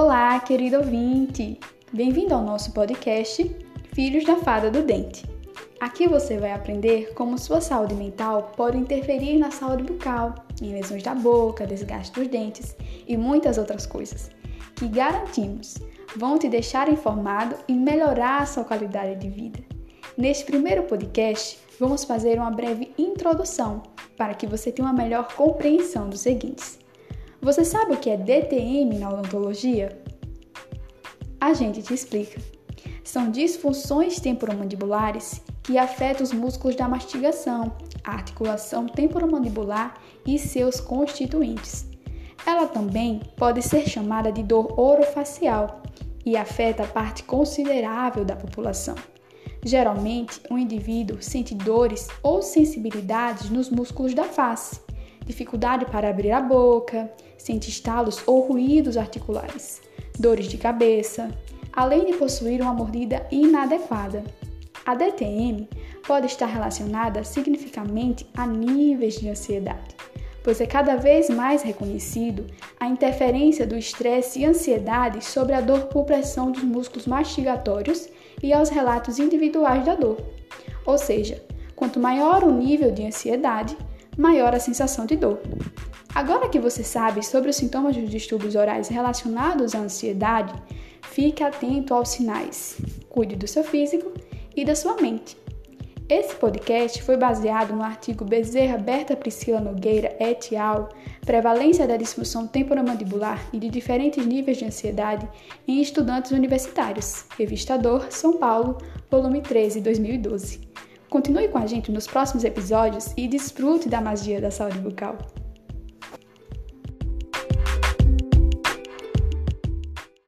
Olá, querido ouvinte! Bem-vindo ao nosso podcast Filhos da Fada do Dente. Aqui você vai aprender como sua saúde mental pode interferir na saúde bucal, em lesões da boca, desgaste dos dentes e muitas outras coisas, que garantimos vão te deixar informado e melhorar a sua qualidade de vida. Neste primeiro podcast, vamos fazer uma breve introdução para que você tenha uma melhor compreensão dos seguintes. Você sabe o que é DTM na odontologia? A gente te explica. São disfunções temporomandibulares que afetam os músculos da mastigação, a articulação temporomandibular e seus constituintes. Ela também pode ser chamada de dor orofacial e afeta parte considerável da população. Geralmente, um indivíduo sente dores ou sensibilidades nos músculos da face, dificuldade para abrir a boca, sente estalos ou ruídos articulares, dores de cabeça, além de possuir uma mordida inadequada. A DTM pode estar relacionada significativamente a níveis de ansiedade, pois é cada vez mais reconhecido a interferência do estresse e ansiedade sobre a dor por pressão dos músculos mastigatórios e aos relatos individuais da dor. Ou seja, quanto maior o nível de ansiedade, maior a sensação de dor. Agora que você sabe sobre os sintomas dos distúrbios orais relacionados à ansiedade, fique atento aos sinais. Cuide do seu físico e da sua mente. Esse podcast foi baseado no artigo Bezerra Berta Priscila Nogueira et al. Prevalência da disfunção temporomandibular e de diferentes níveis de ansiedade em estudantes universitários. Revista Dor, São Paulo, volume 13, 2012. Continue com a gente nos próximos episódios e desfrute da magia da saúde bucal.